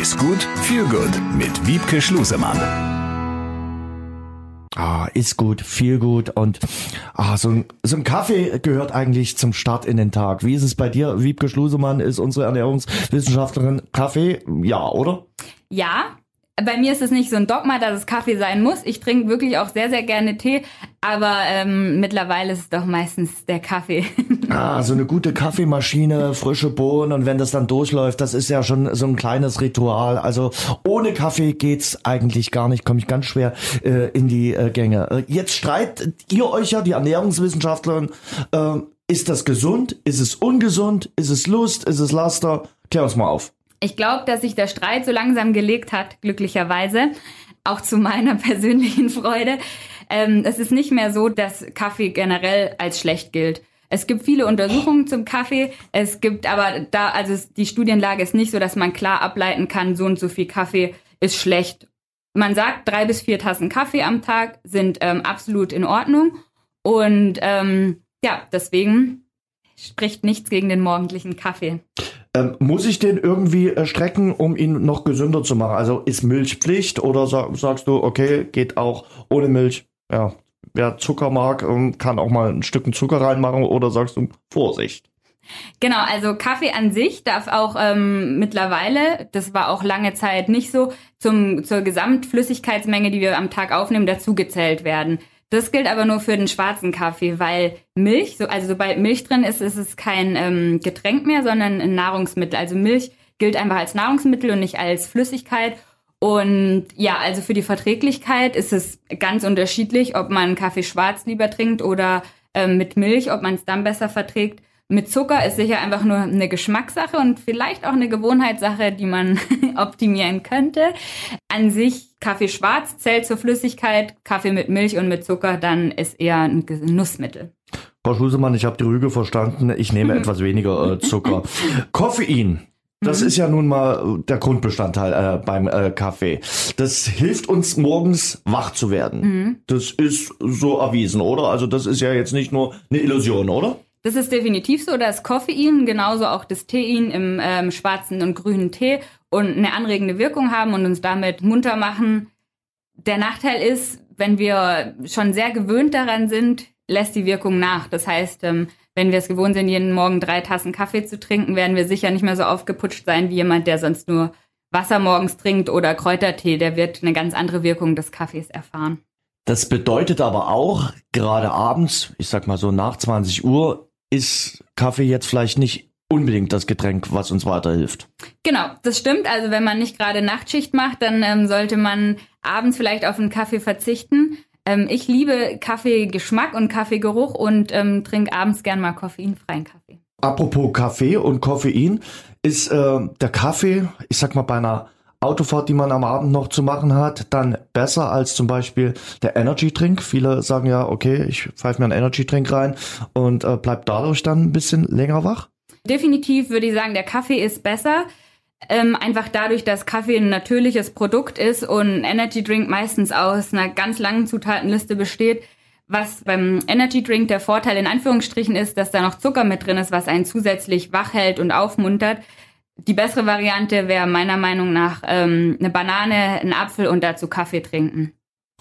Ist gut, viel gut mit Wiebke Schlusemann. Ah, ist gut, viel gut und ah, so, ein, so ein Kaffee gehört eigentlich zum Start in den Tag. Wie ist es bei dir? Wiebke Schlusemann ist unsere Ernährungswissenschaftlerin. Kaffee, ja, oder? Ja, bei mir ist es nicht so ein Dogma, dass es Kaffee sein muss. Ich trinke wirklich auch sehr, sehr gerne Tee, aber ähm, mittlerweile ist es doch meistens der Kaffee. Ah, so eine gute Kaffeemaschine, frische Bohnen und wenn das dann durchläuft, das ist ja schon so ein kleines Ritual. Also ohne Kaffee geht's eigentlich gar nicht, komme ich ganz schwer äh, in die äh, Gänge. Äh, jetzt streitet ihr euch ja, die Ernährungswissenschaftlerin, äh, ist das gesund? Ist es ungesund? Ist es Lust? Ist es Laster? Klär uns mal auf. Ich glaube, dass sich der Streit so langsam gelegt hat, glücklicherweise, auch zu meiner persönlichen Freude. Ähm, es ist nicht mehr so, dass Kaffee generell als schlecht gilt. Es gibt viele Untersuchungen zum Kaffee. Es gibt aber da, also die Studienlage ist nicht so, dass man klar ableiten kann, so und so viel Kaffee ist schlecht. Man sagt, drei bis vier Tassen Kaffee am Tag sind ähm, absolut in Ordnung. Und ähm, ja, deswegen spricht nichts gegen den morgendlichen Kaffee. Ähm, muss ich den irgendwie äh, strecken, um ihn noch gesünder zu machen? Also ist Milch Pflicht oder sag, sagst du, okay, geht auch ohne Milch? Ja, wer Zucker mag, ähm, kann auch mal ein Stück Zucker reinmachen oder sagst du, Vorsicht? Genau, also Kaffee an sich darf auch ähm, mittlerweile, das war auch lange Zeit nicht so, zum, zur Gesamtflüssigkeitsmenge, die wir am Tag aufnehmen, dazugezählt werden. Das gilt aber nur für den schwarzen Kaffee, weil Milch, so, also sobald Milch drin ist, ist es kein ähm, Getränk mehr, sondern ein Nahrungsmittel. Also Milch gilt einfach als Nahrungsmittel und nicht als Flüssigkeit. Und ja, also für die Verträglichkeit ist es ganz unterschiedlich, ob man Kaffee schwarz lieber trinkt oder ähm, mit Milch, ob man es dann besser verträgt. Mit Zucker ist sicher einfach nur eine Geschmackssache und vielleicht auch eine Gewohnheitssache, die man optimieren könnte. An sich Kaffee schwarz zählt zur Flüssigkeit, Kaffee mit Milch und mit Zucker dann ist eher ein Genussmittel. Frau Schusemann, ich habe die Rüge verstanden. Ich nehme etwas weniger äh, Zucker. Koffein. Das mhm. ist ja nun mal der Grundbestandteil äh, beim äh, Kaffee. Das hilft uns morgens wach zu werden. Mhm. Das ist so erwiesen, oder? Also das ist ja jetzt nicht nur eine Illusion, oder? Das ist definitiv so, dass Koffein, genauso auch das Tein im ähm, schwarzen und grünen Tee und eine anregende Wirkung haben und uns damit munter machen. Der Nachteil ist, wenn wir schon sehr gewöhnt daran sind, lässt die Wirkung nach. Das heißt, ähm, wenn wir es gewohnt sind, jeden Morgen drei Tassen Kaffee zu trinken, werden wir sicher nicht mehr so aufgeputscht sein wie jemand, der sonst nur Wasser morgens trinkt oder Kräutertee. Der wird eine ganz andere Wirkung des Kaffees erfahren. Das bedeutet aber auch, gerade abends, ich sag mal so nach 20 Uhr, ist Kaffee jetzt vielleicht nicht unbedingt das Getränk, was uns weiterhilft. Genau, das stimmt. Also wenn man nicht gerade Nachtschicht macht, dann ähm, sollte man abends vielleicht auf einen Kaffee verzichten. Ähm, ich liebe Kaffeegeschmack und Kaffeegeruch und ähm, trinke abends gern mal koffeinfreien Kaffee. Apropos Kaffee und Koffein, ist äh, der Kaffee, ich sag mal bei einer Autofahrt, die man am Abend noch zu machen hat, dann besser als zum Beispiel der Energy Drink. Viele sagen ja, okay, ich pfeife mir einen Energy Drink rein und äh, bleib dadurch dann ein bisschen länger wach. Definitiv würde ich sagen, der Kaffee ist besser. Ähm, einfach dadurch, dass Kaffee ein natürliches Produkt ist und ein Energy Drink meistens aus einer ganz langen Zutatenliste besteht. Was beim Energy Drink der Vorteil in Anführungsstrichen ist, dass da noch Zucker mit drin ist, was einen zusätzlich wach hält und aufmuntert. Die bessere Variante wäre meiner Meinung nach ähm, eine Banane, ein Apfel und dazu Kaffee trinken.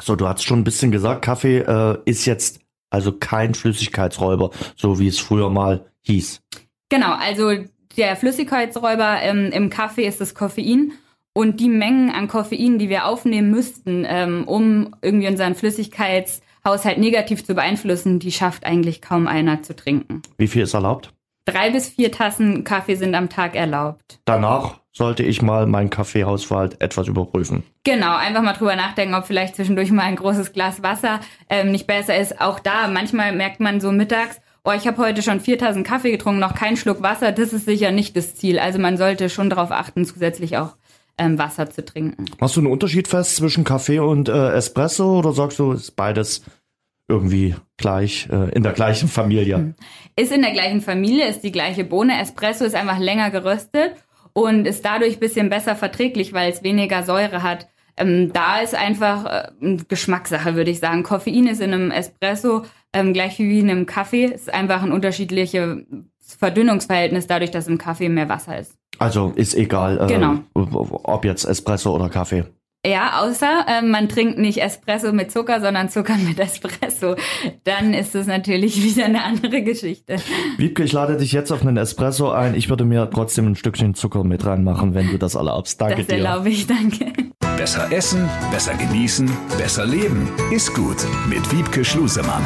So, du hast schon ein bisschen gesagt, Kaffee äh, ist jetzt also kein Flüssigkeitsräuber, so wie es früher mal hieß. Genau, also der Flüssigkeitsräuber ähm, im Kaffee ist das Koffein. Und die Mengen an Koffein, die wir aufnehmen müssten, ähm, um irgendwie unseren Flüssigkeitshaushalt negativ zu beeinflussen, die schafft eigentlich kaum einer zu trinken. Wie viel ist erlaubt? Drei bis vier Tassen Kaffee sind am Tag erlaubt. Danach sollte ich mal meinen Kaffeehausverhalt etwas überprüfen. Genau, einfach mal drüber nachdenken, ob vielleicht zwischendurch mal ein großes Glas Wasser ähm, nicht besser ist. Auch da, manchmal merkt man so mittags, oh, ich habe heute schon 4000 Kaffee getrunken, noch keinen Schluck Wasser. Das ist sicher nicht das Ziel. Also man sollte schon darauf achten, zusätzlich auch ähm, Wasser zu trinken. Machst du einen Unterschied fest zwischen Kaffee und äh, Espresso oder sagst du, ist beides irgendwie gleich äh, in der gleichen Familie. Hm. Ist in der gleichen Familie, ist die gleiche Bohne. Espresso ist einfach länger geröstet und ist dadurch bisschen besser verträglich, weil es weniger Säure hat. Ähm, da ist einfach äh, Geschmackssache, würde ich sagen. Koffein ist in einem Espresso ähm, gleich wie in einem Kaffee. Ist einfach ein unterschiedliches Verdünnungsverhältnis dadurch, dass im Kaffee mehr Wasser ist. Also ist egal, äh, Genau. ob jetzt Espresso oder Kaffee. Ja, außer äh, man trinkt nicht Espresso mit Zucker, sondern Zucker mit Espresso. Dann ist es natürlich wieder eine andere Geschichte. Wiebke, ich lade dich jetzt auf einen Espresso ein. Ich würde mir trotzdem ein Stückchen Zucker mit reinmachen, wenn du das erlaubst. Danke Das dir. erlaube ich, danke. Besser essen, besser genießen, besser leben. Ist gut mit Wiebke Schlusemann.